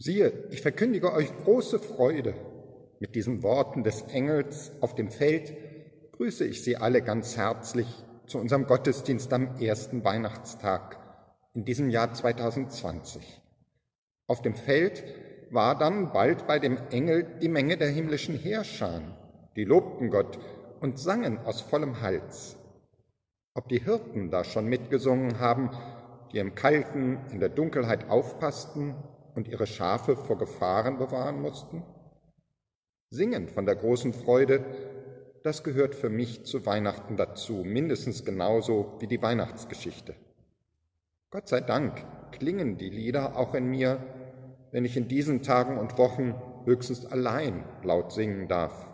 Siehe, ich verkündige euch große Freude. Mit diesen Worten des Engels auf dem Feld grüße ich Sie alle ganz herzlich zu unserem Gottesdienst am ersten Weihnachtstag in diesem Jahr 2020. Auf dem Feld war dann bald bei dem Engel die Menge der himmlischen Heerscharen, die lobten Gott und sangen aus vollem Hals. Ob die Hirten da schon mitgesungen haben, die im Kalten, in der Dunkelheit aufpassten und ihre Schafe vor Gefahren bewahren mussten? Singen von der großen Freude, das gehört für mich zu Weihnachten dazu, mindestens genauso wie die Weihnachtsgeschichte. Gott sei Dank klingen die Lieder auch in mir, wenn ich in diesen Tagen und Wochen höchstens allein laut singen darf.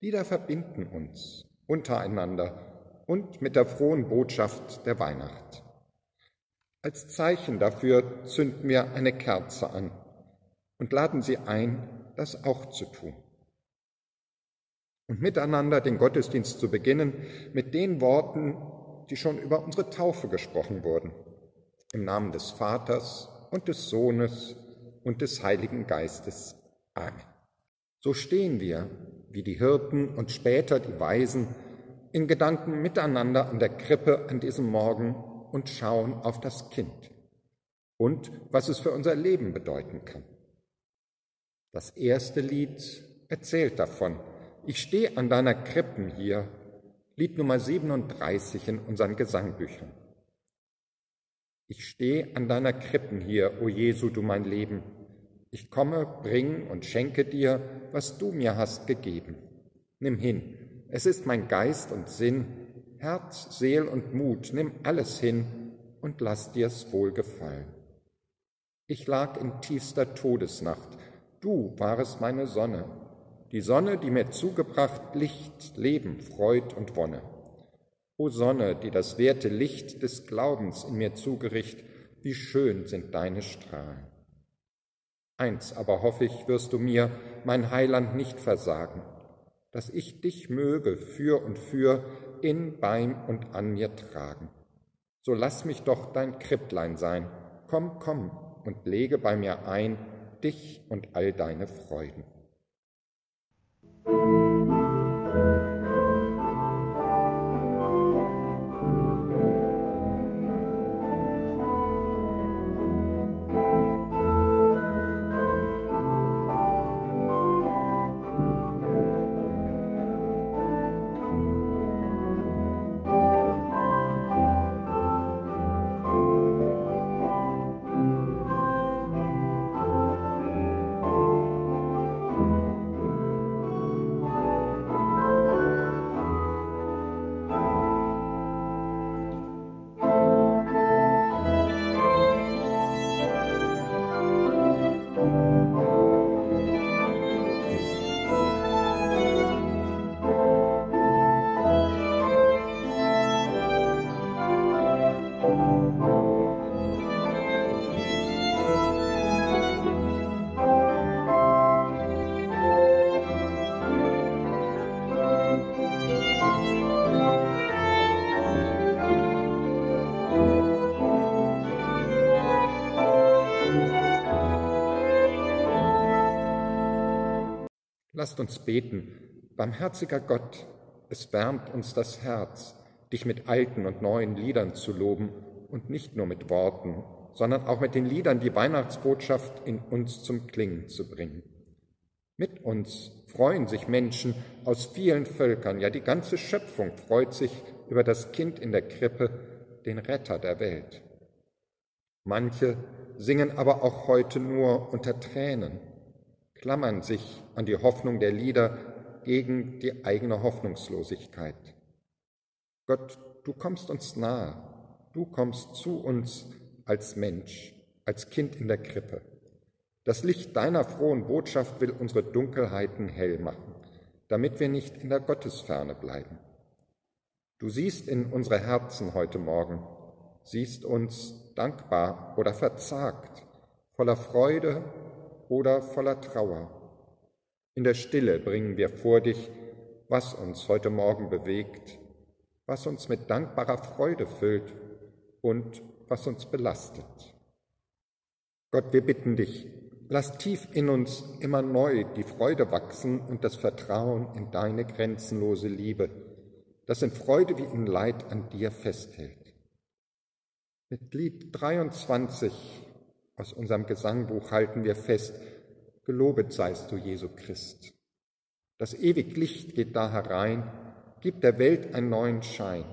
Lieder verbinden uns untereinander und mit der frohen Botschaft der Weihnacht. Als Zeichen dafür zünden wir eine Kerze an und laden Sie ein, das auch zu tun. Und miteinander den Gottesdienst zu beginnen mit den Worten, die schon über unsere Taufe gesprochen wurden. Im Namen des Vaters und des Sohnes und des Heiligen Geistes. Amen. So stehen wir, wie die Hirten und später die Weisen, in Gedanken miteinander an der Krippe an diesem Morgen und schauen auf das Kind und was es für unser Leben bedeuten kann. Das erste Lied erzählt davon. Ich stehe an deiner Krippen hier, Lied Nummer 37 in unseren Gesangbüchern. Ich stehe an deiner Krippen hier, o Jesu, du mein Leben. Ich komme, bring und schenke dir, was du mir hast gegeben. Nimm hin, es ist mein Geist und Sinn, Herz, Seel und Mut, nimm alles hin und lass dir's wohl gefallen. Ich lag in tiefster Todesnacht, du warest meine Sonne, die Sonne, die mir zugebracht Licht, Leben, Freud und Wonne. O Sonne, die das werte Licht des Glaubens in mir zugericht, wie schön sind deine Strahlen. Eins aber hoffe ich, wirst du mir, mein Heiland, nicht versagen, dass ich dich möge für und für in, beim und an mir tragen. So lass mich doch dein Kripplein sein, komm, komm und lege bei mir ein dich und all deine Freuden. Lasst uns beten. Barmherziger Gott, es wärmt uns das Herz, dich mit alten und neuen Liedern zu loben und nicht nur mit Worten, sondern auch mit den Liedern die Weihnachtsbotschaft in uns zum Klingen zu bringen. Mit uns freuen sich Menschen aus vielen Völkern, ja die ganze Schöpfung freut sich über das Kind in der Krippe, den Retter der Welt. Manche singen aber auch heute nur unter Tränen klammern sich an die Hoffnung der Lieder gegen die eigene Hoffnungslosigkeit. Gott, du kommst uns nahe, du kommst zu uns als Mensch, als Kind in der Krippe. Das Licht deiner frohen Botschaft will unsere Dunkelheiten hell machen, damit wir nicht in der Gottesferne bleiben. Du siehst in unsere Herzen heute Morgen, siehst uns dankbar oder verzagt, voller Freude oder voller Trauer. In der Stille bringen wir vor dich, was uns heute Morgen bewegt, was uns mit dankbarer Freude füllt und was uns belastet. Gott, wir bitten dich, lass tief in uns immer neu die Freude wachsen und das Vertrauen in deine grenzenlose Liebe, das in Freude wie in Leid an dir festhält. Mit Lied 23 aus unserem Gesangbuch halten wir fest, gelobet seist du, Jesu Christ. Das ewig Licht geht da herein, gibt der Welt einen neuen Schein.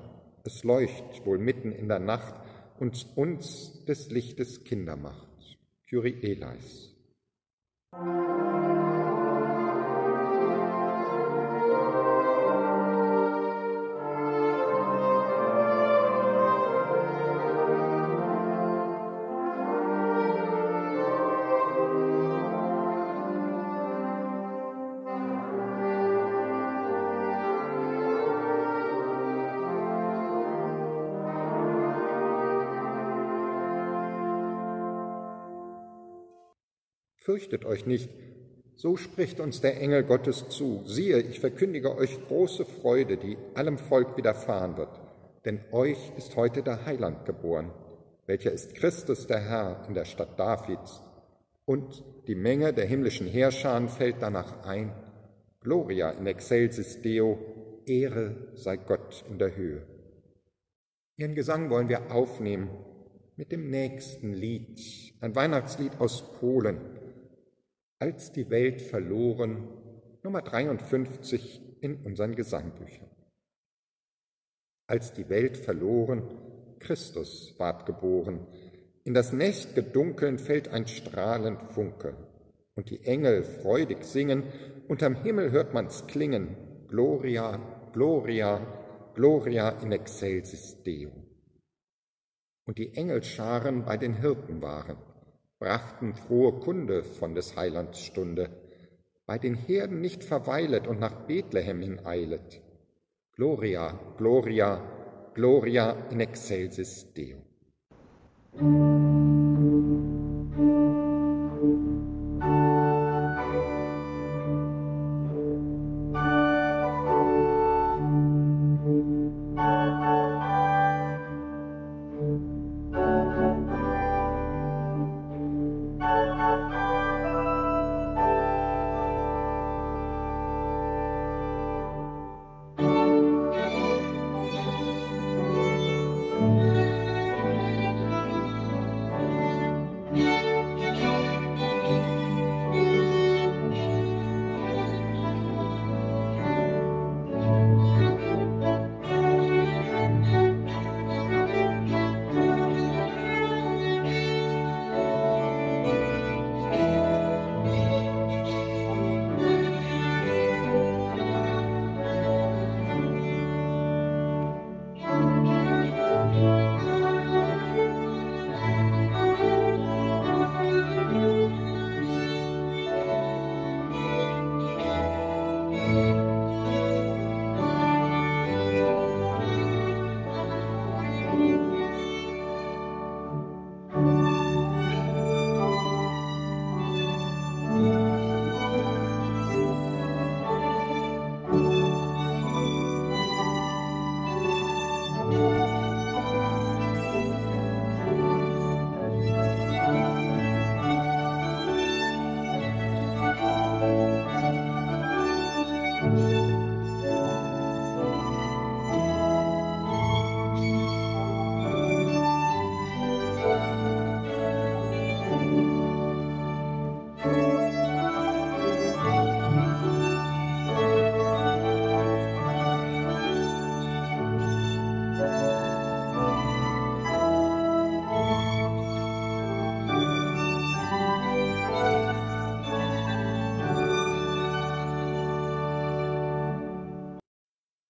Es leuchtet wohl mitten in der Nacht und uns des Lichtes Kinder macht. Kyrie eleis. Fürchtet euch nicht, so spricht uns der Engel Gottes zu. Siehe, ich verkündige euch große Freude, die allem Volk widerfahren wird. Denn euch ist heute der Heiland geboren, welcher ist Christus der Herr in der Stadt Davids. Und die Menge der himmlischen Heerscharen fällt danach ein. Gloria in excelsis Deo, Ehre sei Gott in der Höhe. Ihren Gesang wollen wir aufnehmen mit dem nächsten Lied, ein Weihnachtslied aus Polen. Als die Welt verloren, Nummer 53 in unseren Gesangbüchern. Als die Welt verloren, Christus ward geboren. In das Nest gedunkeln fällt ein strahlend Funke, und die Engel freudig singen, unterm Himmel hört man's klingen, Gloria, Gloria, Gloria in excelsis Deo. Und die Engelscharen bei den Hirten waren, brachten frohe Kunde von des Heilands Stunde, bei den Herden nicht verweilet und nach Bethlehem hineilet. Gloria, Gloria, Gloria in excelsis Deo.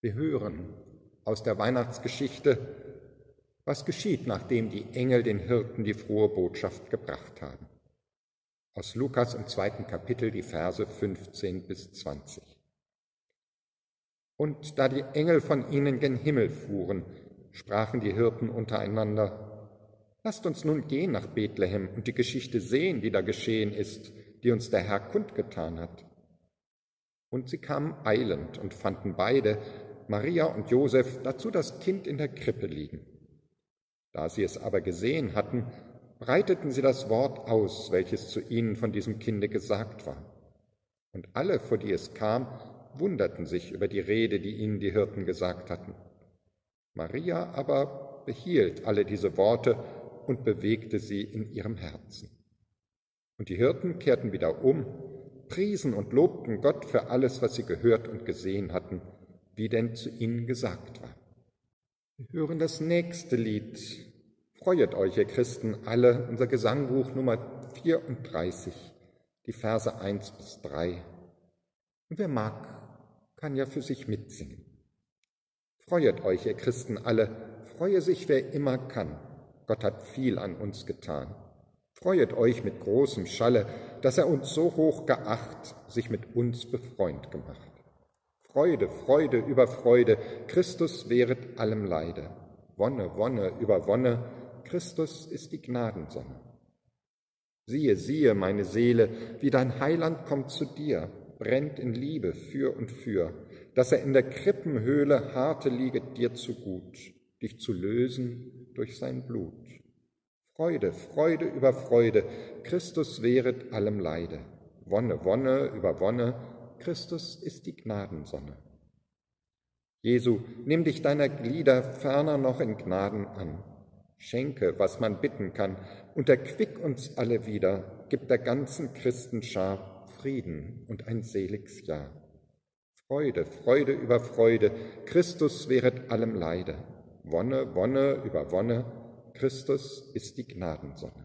Wir hören aus der Weihnachtsgeschichte, was geschieht, nachdem die Engel den Hirten die frohe Botschaft gebracht haben. Aus Lukas im zweiten Kapitel die Verse 15 bis 20. Und da die Engel von ihnen gen Himmel fuhren, sprachen die Hirten untereinander, Lasst uns nun gehen nach Bethlehem und die Geschichte sehen, die da geschehen ist, die uns der Herr kundgetan hat. Und sie kamen eilend und fanden beide, Maria und Josef dazu das Kind in der Krippe liegen. Da sie es aber gesehen hatten, breiteten sie das Wort aus, welches zu ihnen von diesem Kinde gesagt war. Und alle, vor die es kam, wunderten sich über die Rede, die ihnen die Hirten gesagt hatten. Maria aber behielt alle diese Worte und bewegte sie in ihrem Herzen. Und die Hirten kehrten wieder um, priesen und lobten Gott für alles, was sie gehört und gesehen hatten, wie denn zu ihnen gesagt war. Wir hören das nächste Lied. Freuet euch, ihr Christen, alle, unser Gesangbuch Nummer 34, die Verse 1 bis 3. Und wer mag, kann ja für sich mitsingen. Freuet euch, ihr Christen alle, freue sich, wer immer kann. Gott hat viel an uns getan. Freuet euch mit großem Schalle, dass er uns so hoch geacht, sich mit uns befreund gemacht. Freude, Freude über Freude, Christus wehret allem Leide. Wonne, Wonne über Wonne, Christus ist die Gnadensonne. Siehe, siehe, meine Seele, wie dein Heiland kommt zu dir, brennt in Liebe für und für, dass er in der Krippenhöhle harte lieget dir zu gut, dich zu lösen durch sein Blut. Freude, Freude über Freude, Christus wehret allem Leide. Wonne, Wonne über Wonne, Christus ist die Gnadensonne. Jesu, nimm dich deiner Glieder ferner noch in Gnaden an. Schenke, was man bitten kann, und erquick uns alle wieder, gib der ganzen Christenschar Frieden und ein seliges Jahr. Freude, Freude über Freude, Christus wehret allem Leide. Wonne, Wonne über Wonne, Christus ist die Gnadensonne.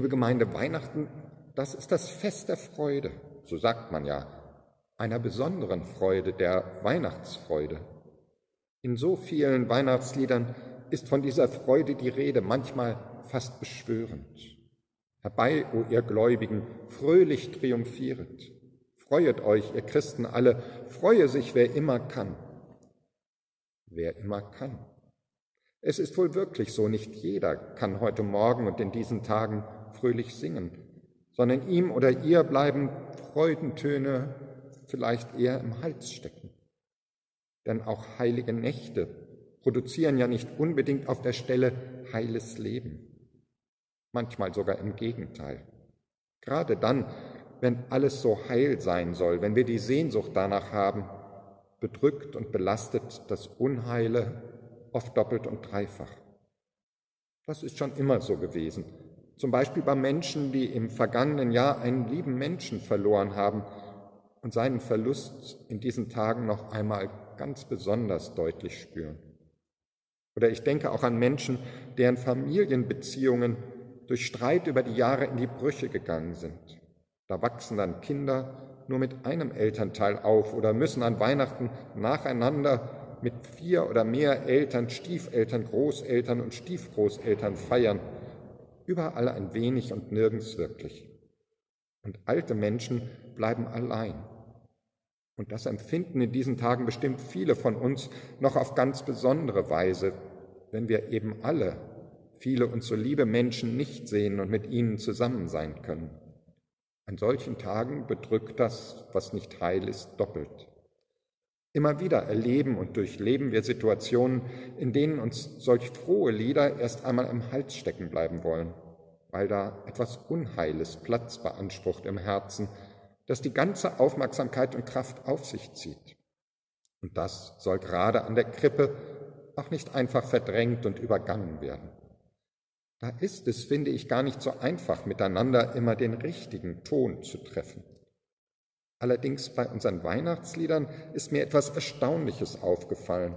Liebe Gemeinde, Weihnachten, das ist das Fest der Freude, so sagt man ja, einer besonderen Freude, der Weihnachtsfreude. In so vielen Weihnachtsliedern ist von dieser Freude die Rede, manchmal fast beschwörend. Herbei, o ihr Gläubigen, fröhlich triumphieret. Freuet euch, ihr Christen alle, freue sich, wer immer kann. Wer immer kann. Es ist wohl wirklich so, nicht jeder kann heute Morgen und in diesen Tagen fröhlich singen, sondern ihm oder ihr bleiben Freudentöne vielleicht eher im Hals stecken. Denn auch heilige Nächte produzieren ja nicht unbedingt auf der Stelle heiles Leben, manchmal sogar im Gegenteil. Gerade dann, wenn alles so heil sein soll, wenn wir die Sehnsucht danach haben, bedrückt und belastet das Unheile oft doppelt und dreifach. Das ist schon immer so gewesen, zum Beispiel bei Menschen, die im vergangenen Jahr einen lieben Menschen verloren haben und seinen Verlust in diesen Tagen noch einmal ganz besonders deutlich spüren. Oder ich denke auch an Menschen, deren Familienbeziehungen durch Streit über die Jahre in die Brüche gegangen sind. Da wachsen dann Kinder nur mit einem Elternteil auf oder müssen an Weihnachten nacheinander mit vier oder mehr Eltern, Stiefeltern, Großeltern und Stiefgroßeltern feiern überall ein wenig und nirgends wirklich. Und alte Menschen bleiben allein. Und das empfinden in diesen Tagen bestimmt viele von uns noch auf ganz besondere Weise, wenn wir eben alle, viele und so liebe Menschen nicht sehen und mit ihnen zusammen sein können. An solchen Tagen bedrückt das, was nicht heil ist, doppelt. Immer wieder erleben und durchleben wir Situationen, in denen uns solch frohe Lieder erst einmal im Hals stecken bleiben wollen, weil da etwas Unheiles Platz beansprucht im Herzen, das die ganze Aufmerksamkeit und Kraft auf sich zieht. Und das soll gerade an der Krippe auch nicht einfach verdrängt und übergangen werden. Da ist es, finde ich, gar nicht so einfach, miteinander immer den richtigen Ton zu treffen. Allerdings bei unseren Weihnachtsliedern ist mir etwas Erstaunliches aufgefallen.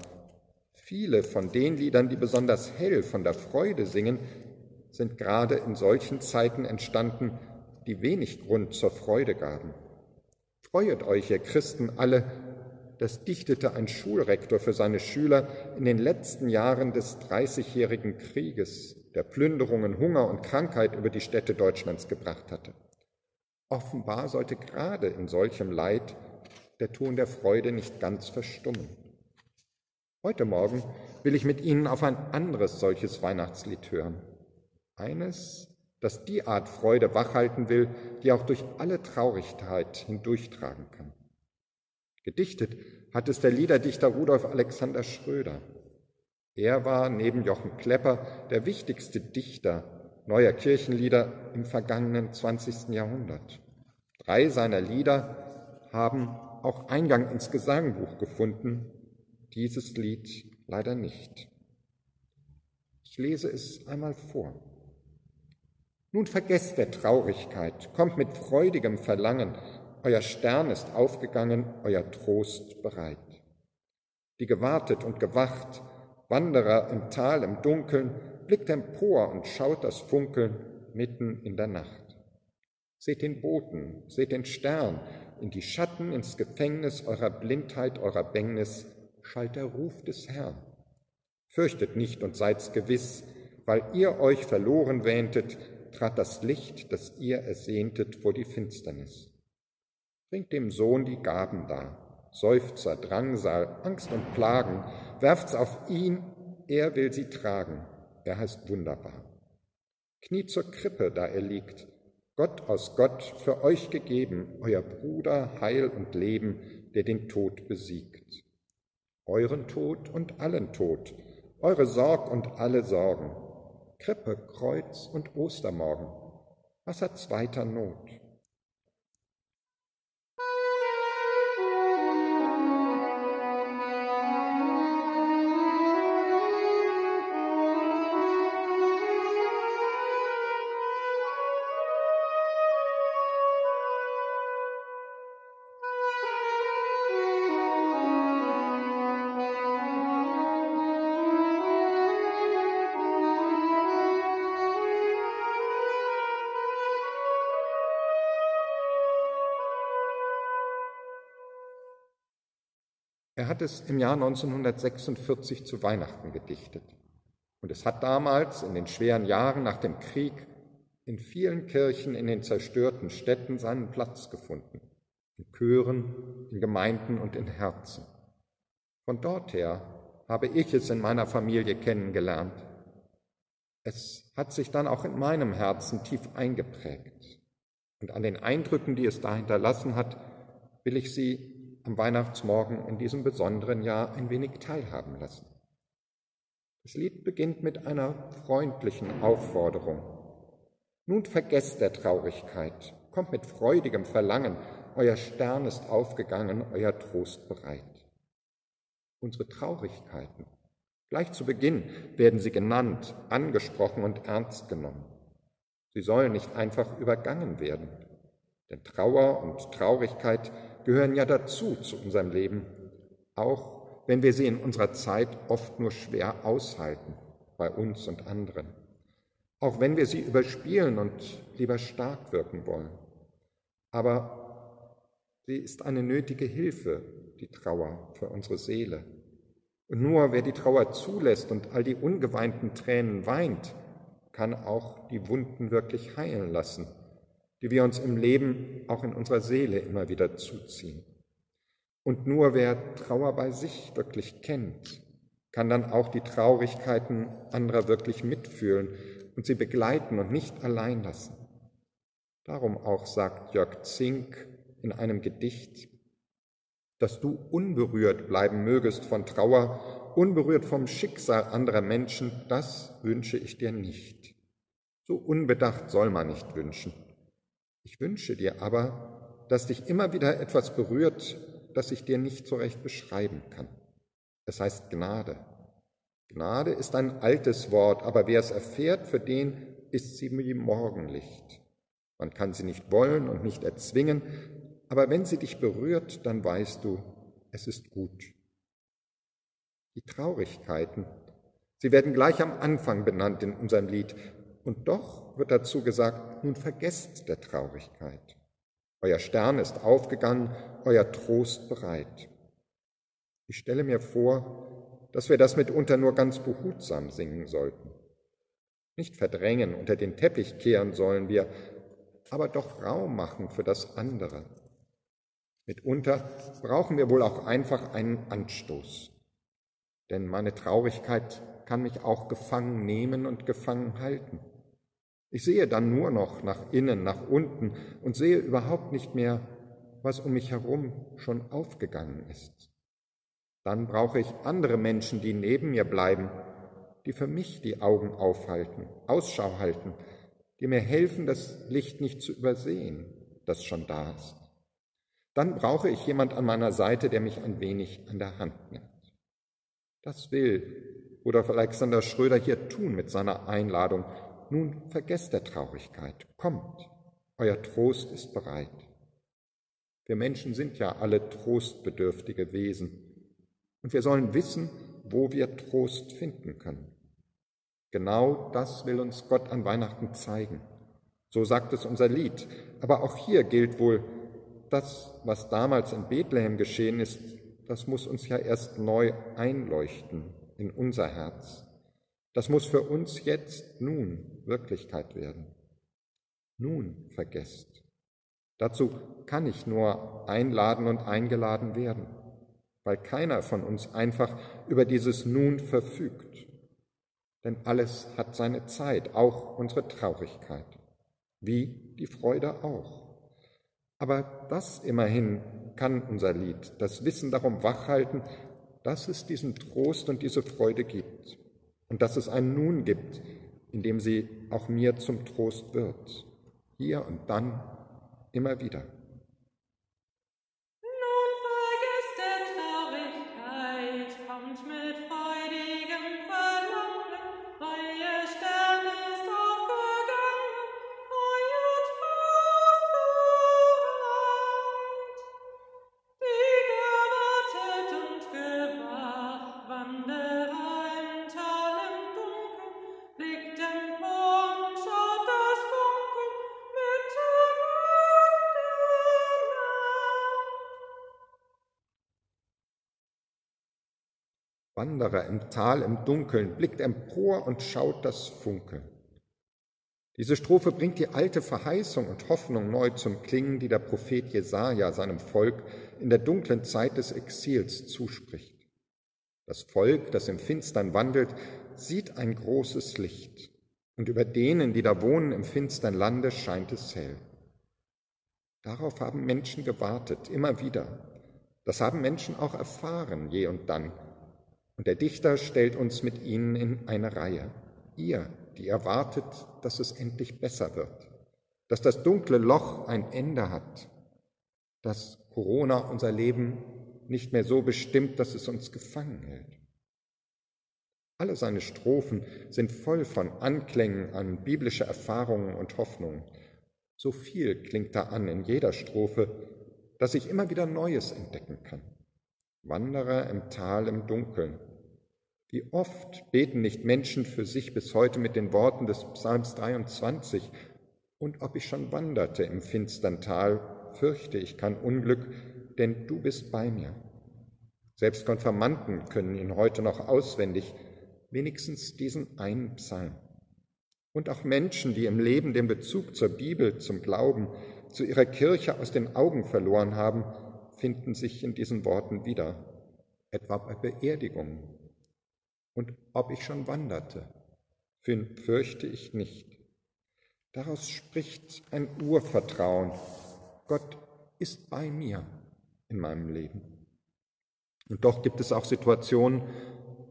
Viele von den Liedern, die besonders hell von der Freude singen, sind gerade in solchen Zeiten entstanden, die wenig Grund zur Freude gaben. Freuet euch, ihr Christen alle, das dichtete ein Schulrektor für seine Schüler in den letzten Jahren des Dreißigjährigen Krieges, der Plünderungen, Hunger und Krankheit über die Städte Deutschlands gebracht hatte. Offenbar sollte gerade in solchem Leid der Ton der Freude nicht ganz verstummen. Heute Morgen will ich mit Ihnen auf ein anderes solches Weihnachtslied hören. Eines, das die Art Freude wachhalten will, die auch durch alle Traurigkeit hindurchtragen kann. Gedichtet hat es der Liederdichter Rudolf Alexander Schröder. Er war neben Jochen Klepper der wichtigste Dichter neuer Kirchenlieder im vergangenen 20. Jahrhundert. Drei seiner Lieder haben auch Eingang ins Gesangbuch gefunden, dieses Lied leider nicht. Ich lese es einmal vor. Nun vergesst der Traurigkeit, kommt mit freudigem Verlangen, euer Stern ist aufgegangen, euer Trost bereit. Die gewartet und gewacht, Wanderer im Tal im Dunkeln, blickt empor und schaut das Funkeln mitten in der Nacht. Seht den Boten, seht den Stern, in die Schatten, ins Gefängnis eurer Blindheit, eurer Bängnis, schallt der Ruf des Herrn. Fürchtet nicht und seid's gewiss, weil ihr euch verloren wähntet, trat das Licht, das ihr ersehntet, vor die Finsternis. Bringt dem Sohn die Gaben dar, Seufzer, Drangsal, Angst und Plagen, werft's auf ihn, er will sie tragen, er heißt wunderbar. Kniet zur Krippe, da er liegt, Gott aus Gott für euch gegeben, euer Bruder Heil und Leben, der den Tod besiegt. Euren Tod und allen Tod, eure Sorg und alle Sorgen, Krippe, Kreuz und Ostermorgen, was hat zweiter Not? Hat es im Jahr 1946 zu Weihnachten gedichtet. Und es hat damals, in den schweren Jahren nach dem Krieg, in vielen Kirchen in den zerstörten Städten seinen Platz gefunden. In Chören, in Gemeinden und in Herzen. Von dort her habe ich es in meiner Familie kennengelernt. Es hat sich dann auch in meinem Herzen tief eingeprägt. Und an den Eindrücken, die es da hinterlassen hat, will ich Sie am Weihnachtsmorgen in diesem besonderen Jahr ein wenig teilhaben lassen. Das Lied beginnt mit einer freundlichen Aufforderung. Nun vergesst der Traurigkeit, kommt mit freudigem Verlangen, euer Stern ist aufgegangen, euer Trost bereit. Unsere Traurigkeiten, gleich zu Beginn werden sie genannt, angesprochen und ernst genommen. Sie sollen nicht einfach übergangen werden, denn Trauer und Traurigkeit gehören ja dazu zu unserem Leben, auch wenn wir sie in unserer Zeit oft nur schwer aushalten, bei uns und anderen, auch wenn wir sie überspielen und lieber stark wirken wollen. Aber sie ist eine nötige Hilfe, die Trauer für unsere Seele. Und nur wer die Trauer zulässt und all die ungeweinten Tränen weint, kann auch die Wunden wirklich heilen lassen die wir uns im Leben auch in unserer Seele immer wieder zuziehen. Und nur wer Trauer bei sich wirklich kennt, kann dann auch die Traurigkeiten anderer wirklich mitfühlen und sie begleiten und nicht allein lassen. Darum auch sagt Jörg Zink in einem Gedicht, dass du unberührt bleiben mögest von Trauer, unberührt vom Schicksal anderer Menschen, das wünsche ich dir nicht. So unbedacht soll man nicht wünschen. Ich wünsche dir aber, dass dich immer wieder etwas berührt, das ich dir nicht so recht beschreiben kann. Es heißt Gnade. Gnade ist ein altes Wort, aber wer es erfährt, für den ist sie wie Morgenlicht. Man kann sie nicht wollen und nicht erzwingen, aber wenn sie dich berührt, dann weißt du, es ist gut. Die Traurigkeiten, sie werden gleich am Anfang benannt in unserem Lied, und doch wird dazu gesagt, nun vergesst der Traurigkeit. Euer Stern ist aufgegangen, euer Trost bereit. Ich stelle mir vor, dass wir das mitunter nur ganz behutsam singen sollten. Nicht verdrängen, unter den Teppich kehren sollen wir, aber doch Raum machen für das andere. Mitunter brauchen wir wohl auch einfach einen Anstoß. Denn meine Traurigkeit kann mich auch gefangen nehmen und gefangen halten. Ich sehe dann nur noch nach innen, nach unten und sehe überhaupt nicht mehr, was um mich herum schon aufgegangen ist. Dann brauche ich andere Menschen, die neben mir bleiben, die für mich die Augen aufhalten, Ausschau halten, die mir helfen, das Licht nicht zu übersehen, das schon da ist. Dann brauche ich jemand an meiner Seite, der mich ein wenig an der Hand nimmt. Das will Rudolf Alexander Schröder hier tun mit seiner Einladung, nun vergesst der Traurigkeit, kommt, euer Trost ist bereit. Wir Menschen sind ja alle trostbedürftige Wesen und wir sollen wissen, wo wir Trost finden können. Genau das will uns Gott an Weihnachten zeigen. So sagt es unser Lied. Aber auch hier gilt wohl, das, was damals in Bethlehem geschehen ist, das muss uns ja erst neu einleuchten in unser Herz. Das muss für uns jetzt, nun Wirklichkeit werden. Nun vergesst. Dazu kann ich nur einladen und eingeladen werden, weil keiner von uns einfach über dieses Nun verfügt. Denn alles hat seine Zeit, auch unsere Traurigkeit, wie die Freude auch. Aber das immerhin kann unser Lied, das Wissen darum wachhalten, dass es diesen Trost und diese Freude gibt und dass es ein Nun gibt, in dem sie auch mir zum Trost wird, hier und dann, immer wieder. Wanderer im Tal im Dunkeln, blickt empor und schaut das Funkeln. Diese Strophe bringt die alte Verheißung und Hoffnung neu zum Klingen, die der Prophet Jesaja seinem Volk in der dunklen Zeit des Exils zuspricht. Das Volk, das im Finstern wandelt, sieht ein großes Licht, und über denen, die da wohnen im finstern Lande, scheint es hell. Darauf haben Menschen gewartet, immer wieder. Das haben Menschen auch erfahren, je und dann, und der Dichter stellt uns mit ihnen in eine Reihe. Ihr, die erwartet, dass es endlich besser wird, dass das dunkle Loch ein Ende hat, dass Corona unser Leben nicht mehr so bestimmt, dass es uns gefangen hält. Alle seine Strophen sind voll von Anklängen an biblische Erfahrungen und Hoffnungen. So viel klingt da an in jeder Strophe, dass ich immer wieder Neues entdecken kann. Wanderer im Tal im Dunkeln. Wie oft beten nicht Menschen für sich bis heute mit den Worten des Psalms 23, und ob ich schon wanderte im finstern Tal, fürchte ich kein Unglück, denn du bist bei mir. Selbst Konfirmanden können ihn heute noch auswendig, wenigstens diesen einen Psalm. Und auch Menschen, die im Leben den Bezug zur Bibel, zum Glauben, zu ihrer Kirche aus den Augen verloren haben, finden sich in diesen Worten wieder, etwa bei Beerdigungen. Und ob ich schon wanderte, fürchte ich nicht. Daraus spricht ein Urvertrauen. Gott ist bei mir in meinem Leben. Und doch gibt es auch Situationen,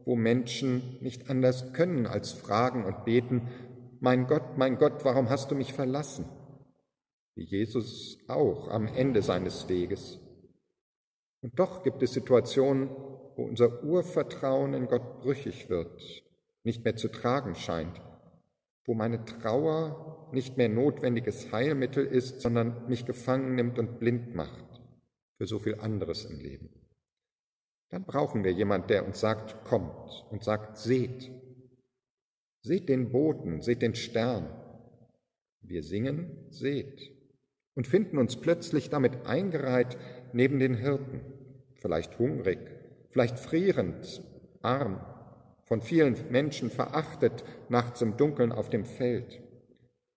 wo Menschen nicht anders können als fragen und beten, mein Gott, mein Gott, warum hast du mich verlassen? Wie Jesus auch am Ende seines Weges. Und doch gibt es Situationen, wo unser Urvertrauen in Gott brüchig wird, nicht mehr zu tragen scheint, wo meine Trauer nicht mehr notwendiges Heilmittel ist, sondern mich gefangen nimmt und blind macht für so viel anderes im Leben. Dann brauchen wir jemand, der uns sagt, kommt und sagt, seht. Seht den Boten, seht den Stern. Wir singen, seht und finden uns plötzlich damit eingereiht neben den Hirten, vielleicht hungrig, vielleicht frierend, arm, von vielen Menschen verachtet, nachts im Dunkeln auf dem Feld.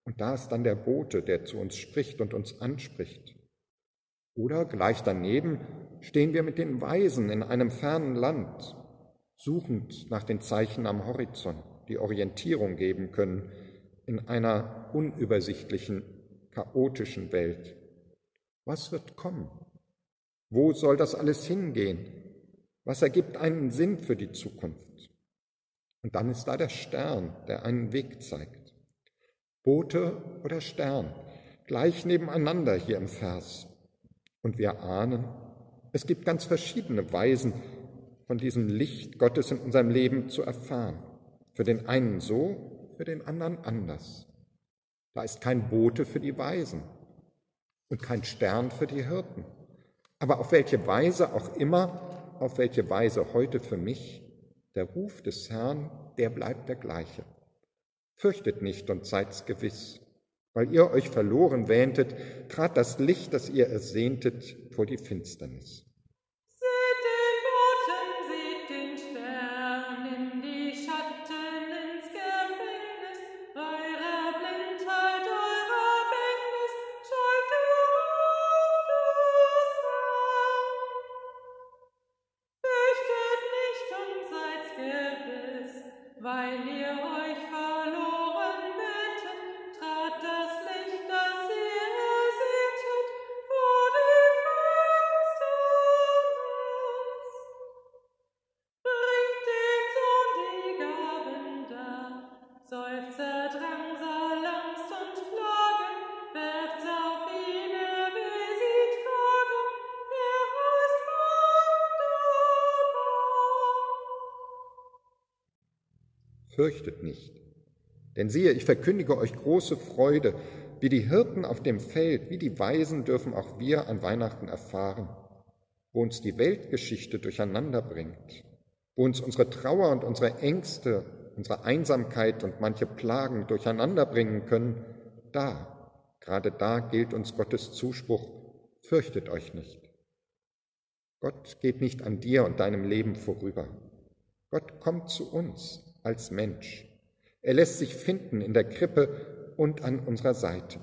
Und da ist dann der Bote, der zu uns spricht und uns anspricht. Oder gleich daneben stehen wir mit den Weisen in einem fernen Land, suchend nach den Zeichen am Horizont, die Orientierung geben können in einer unübersichtlichen, chaotischen Welt. Was wird kommen? Wo soll das alles hingehen? Was ergibt einen Sinn für die Zukunft? Und dann ist da der Stern, der einen Weg zeigt. Bote oder Stern, gleich nebeneinander hier im Vers. Und wir ahnen, es gibt ganz verschiedene Weisen, von diesem Licht Gottes in unserem Leben zu erfahren. Für den einen so, für den anderen anders. Da ist kein Bote für die Weisen und kein Stern für die Hirten. Aber auf welche Weise auch immer, auf welche Weise heute für mich, der Ruf des Herrn, der bleibt der gleiche. Fürchtet nicht und seid's gewiss. Weil ihr euch verloren wähntet, trat das Licht, das ihr ersehntet, vor die Finsternis. Fürchtet nicht. Denn siehe, ich verkündige euch große Freude, wie die Hirten auf dem Feld, wie die Weisen dürfen auch wir an Weihnachten erfahren, wo uns die Weltgeschichte durcheinander bringt, wo uns unsere Trauer und unsere Ängste, unsere Einsamkeit und manche Plagen durcheinander bringen können, da, gerade da gilt uns Gottes Zuspruch, fürchtet euch nicht. Gott geht nicht an dir und deinem Leben vorüber. Gott kommt zu uns als Mensch. Er lässt sich finden in der Krippe und an unserer Seite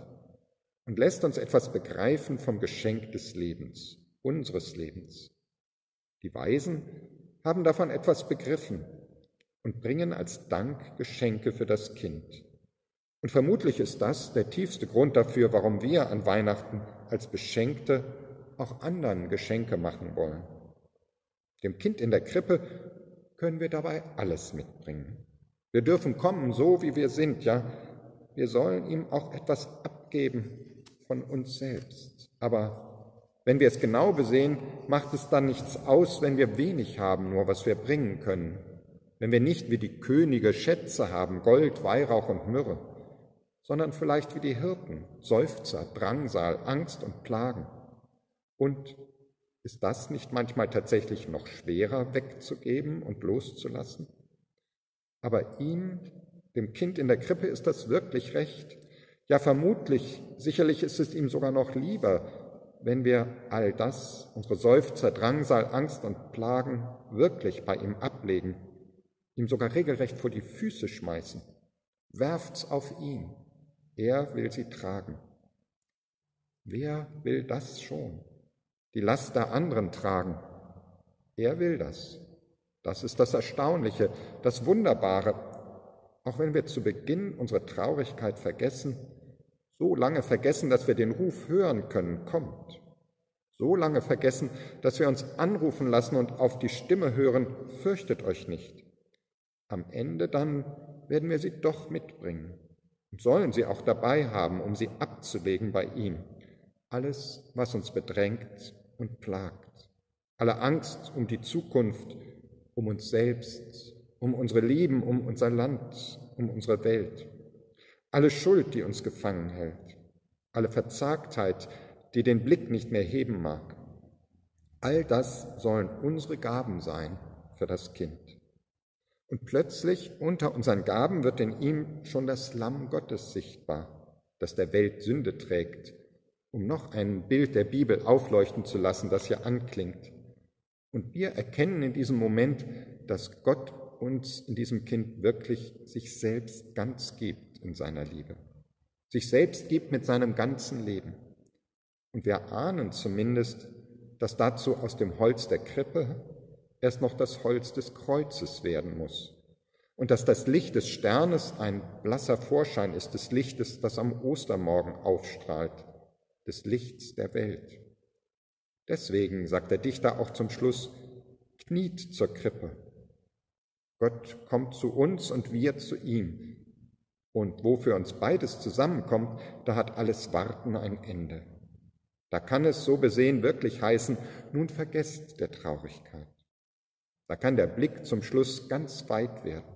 und lässt uns etwas begreifen vom Geschenk des Lebens, unseres Lebens. Die Weisen haben davon etwas begriffen und bringen als Dank Geschenke für das Kind. Und vermutlich ist das der tiefste Grund dafür, warum wir an Weihnachten als Beschenkte auch anderen Geschenke machen wollen. Dem Kind in der Krippe können wir dabei alles mitbringen. Wir dürfen kommen, so wie wir sind, ja. Wir sollen ihm auch etwas abgeben von uns selbst. Aber wenn wir es genau besehen, macht es dann nichts aus, wenn wir wenig haben, nur was wir bringen können. Wenn wir nicht wie die Könige Schätze haben, Gold, Weihrauch und Myrrhe, sondern vielleicht wie die Hirten, Seufzer, Drangsal, Angst und Plagen. Und ist das nicht manchmal tatsächlich noch schwerer wegzugeben und loszulassen? Aber ihm, dem Kind in der Krippe, ist das wirklich recht. Ja, vermutlich, sicherlich ist es ihm sogar noch lieber, wenn wir all das, unsere Seufzer, Drangsal, Angst und Plagen, wirklich bei ihm ablegen, ihm sogar regelrecht vor die Füße schmeißen. Werft's auf ihn. Er will sie tragen. Wer will das schon? Die Last der anderen tragen. Er will das. Das ist das Erstaunliche, das Wunderbare. Auch wenn wir zu Beginn unsere Traurigkeit vergessen, so lange vergessen, dass wir den Ruf hören können, kommt. So lange vergessen, dass wir uns anrufen lassen und auf die Stimme hören, fürchtet euch nicht. Am Ende dann werden wir sie doch mitbringen und sollen sie auch dabei haben, um sie abzulegen bei ihm. Alles, was uns bedrängt und plagt. Alle Angst um die Zukunft, um uns selbst, um unsere Lieben, um unser Land, um unsere Welt. Alle Schuld, die uns gefangen hält. Alle Verzagtheit, die den Blick nicht mehr heben mag. All das sollen unsere Gaben sein für das Kind. Und plötzlich unter unseren Gaben wird in ihm schon das Lamm Gottes sichtbar, das der Welt Sünde trägt, um noch ein Bild der Bibel aufleuchten zu lassen, das hier anklingt. Und wir erkennen in diesem Moment, dass Gott uns in diesem Kind wirklich sich selbst ganz gibt in seiner Liebe, sich selbst gibt mit seinem ganzen Leben. Und wir ahnen zumindest, dass dazu aus dem Holz der Krippe erst noch das Holz des Kreuzes werden muss. Und dass das Licht des Sternes ein blasser Vorschein ist des Lichtes, das am Ostermorgen aufstrahlt, des Lichts der Welt. Deswegen sagt der Dichter auch zum Schluss, kniet zur Krippe. Gott kommt zu uns und wir zu ihm. Und wo für uns beides zusammenkommt, da hat alles Warten ein Ende. Da kann es so besehen wirklich heißen, nun vergesst der Traurigkeit. Da kann der Blick zum Schluss ganz weit werden.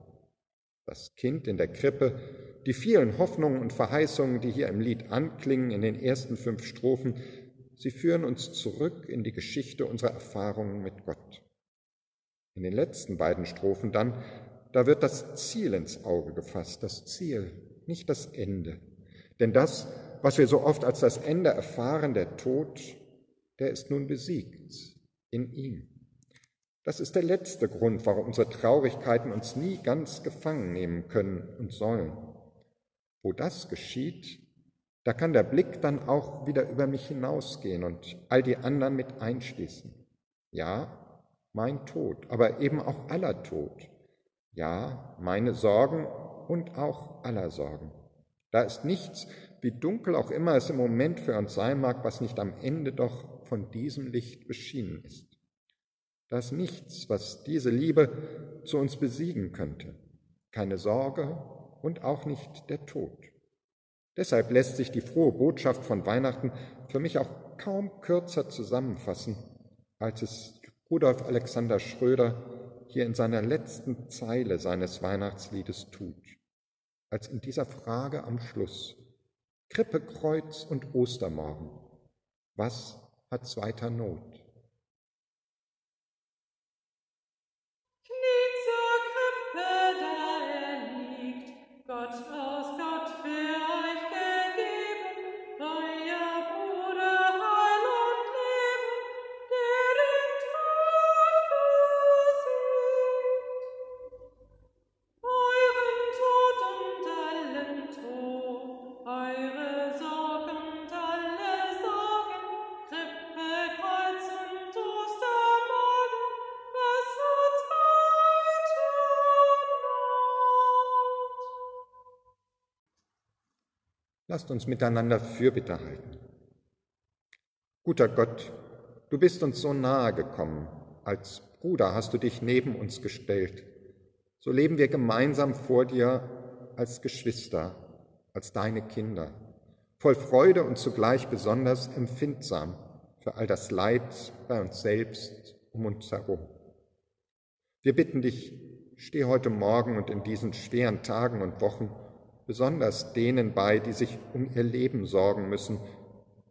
Das Kind in der Krippe, die vielen Hoffnungen und Verheißungen, die hier im Lied anklingen in den ersten fünf Strophen, sie führen uns zurück in die Geschichte unserer Erfahrungen mit Gott. In den letzten beiden Strophen dann, da wird das Ziel ins Auge gefasst, das Ziel, nicht das Ende. Denn das, was wir so oft als das Ende erfahren, der Tod, der ist nun besiegt in ihm. Das ist der letzte Grund, warum unsere Traurigkeiten uns nie ganz gefangen nehmen können und sollen. Wo das geschieht, da kann der Blick dann auch wieder über mich hinausgehen und all die anderen mit einschließen. Ja, mein Tod, aber eben auch aller Tod. Ja, meine Sorgen und auch aller Sorgen. Da ist nichts, wie dunkel auch immer es im Moment für uns sein mag, was nicht am Ende doch von diesem Licht beschienen ist. Da ist nichts, was diese Liebe zu uns besiegen könnte. Keine Sorge und auch nicht der Tod. Deshalb lässt sich die frohe Botschaft von Weihnachten für mich auch kaum kürzer zusammenfassen, als es Rudolf Alexander Schröder hier in seiner letzten Zeile seines Weihnachtsliedes tut, als in dieser Frage am Schluss. Krippe, Kreuz und Ostermorgen. Was hat's weiter Not? Lasst uns miteinander Fürbitte halten. Guter Gott, du bist uns so nahe gekommen, als Bruder hast du dich neben uns gestellt. So leben wir gemeinsam vor dir als Geschwister, als deine Kinder, voll Freude und zugleich besonders empfindsam für all das Leid bei uns selbst um uns herum. Wir bitten dich, steh heute Morgen und in diesen schweren Tagen und Wochen besonders denen bei, die sich um ihr Leben sorgen müssen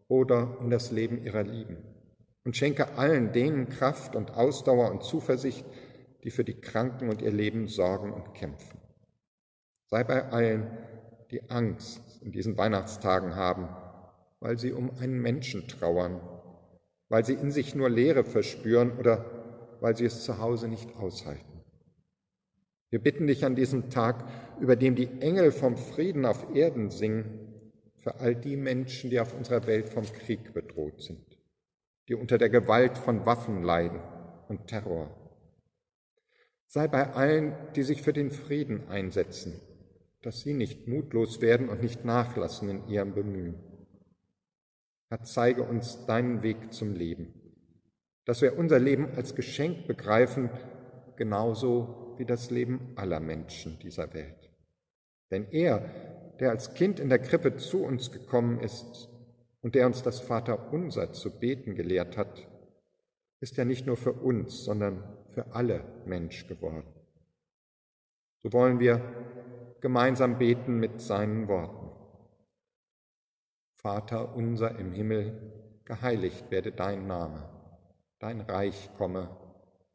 oder um das Leben ihrer Lieben. Und schenke allen denen Kraft und Ausdauer und Zuversicht, die für die Kranken und ihr Leben sorgen und kämpfen. Sei bei allen, die Angst in diesen Weihnachtstagen haben, weil sie um einen Menschen trauern, weil sie in sich nur Leere verspüren oder weil sie es zu Hause nicht aushalten. Wir bitten dich an diesem Tag, über dem die Engel vom Frieden auf Erden singen, für all die Menschen, die auf unserer Welt vom Krieg bedroht sind, die unter der Gewalt von Waffen leiden und Terror. Sei bei allen, die sich für den Frieden einsetzen, dass sie nicht mutlos werden und nicht nachlassen in ihrem Bemühen. Herr, zeige uns deinen Weg zum Leben, dass wir unser Leben als Geschenk begreifen, genauso wie das Leben aller Menschen dieser Welt. Denn er, der als Kind in der Krippe zu uns gekommen ist und der uns das Vaterunser zu beten gelehrt hat, ist ja nicht nur für uns, sondern für alle Mensch geworden. So wollen wir gemeinsam beten mit seinen Worten. Vater unser im Himmel, geheiligt werde dein Name, dein Reich komme,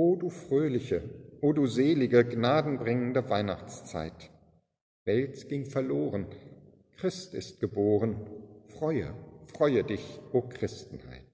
O du fröhliche, o du selige, gnadenbringende Weihnachtszeit. Welt ging verloren, Christ ist geboren, freue, freue dich, o Christenheit.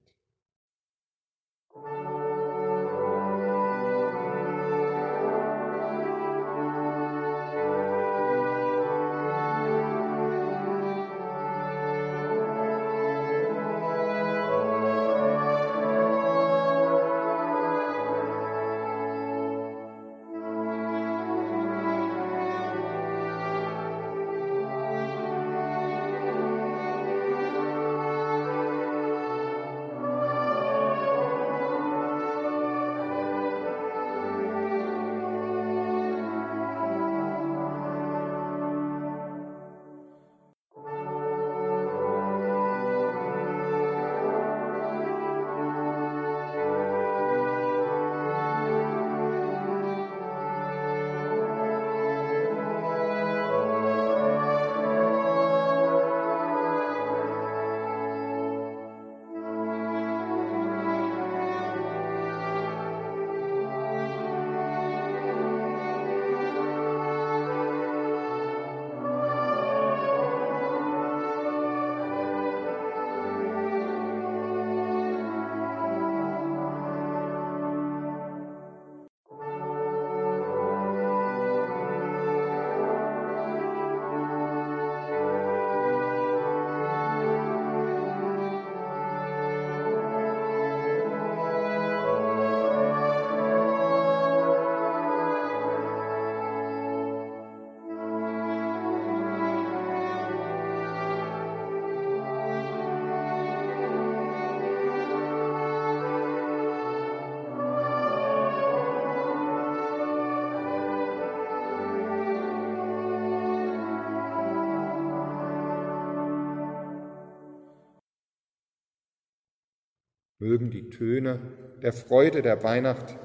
Mögen die Töne der Freude der Weihnacht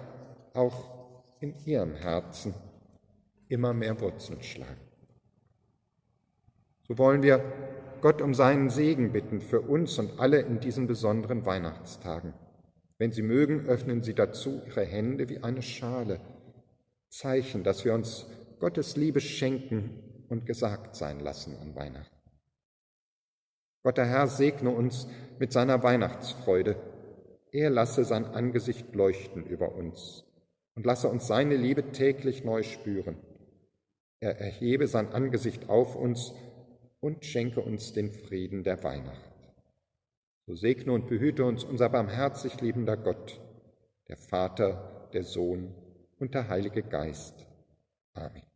auch in Ihrem Herzen immer mehr Wurzeln schlagen. So wollen wir Gott um seinen Segen bitten für uns und alle in diesen besonderen Weihnachtstagen. Wenn Sie mögen, öffnen Sie dazu Ihre Hände wie eine Schale, Zeichen, dass wir uns Gottes Liebe schenken und gesagt sein lassen an Weihnachten. Gott der Herr segne uns mit seiner Weihnachtsfreude er lasse sein Angesicht leuchten über uns und lasse uns seine Liebe täglich neu spüren. Er erhebe sein Angesicht auf uns und schenke uns den Frieden der Weihnacht. So segne und behüte uns unser barmherzig liebender Gott, der Vater, der Sohn und der Heilige Geist. Amen.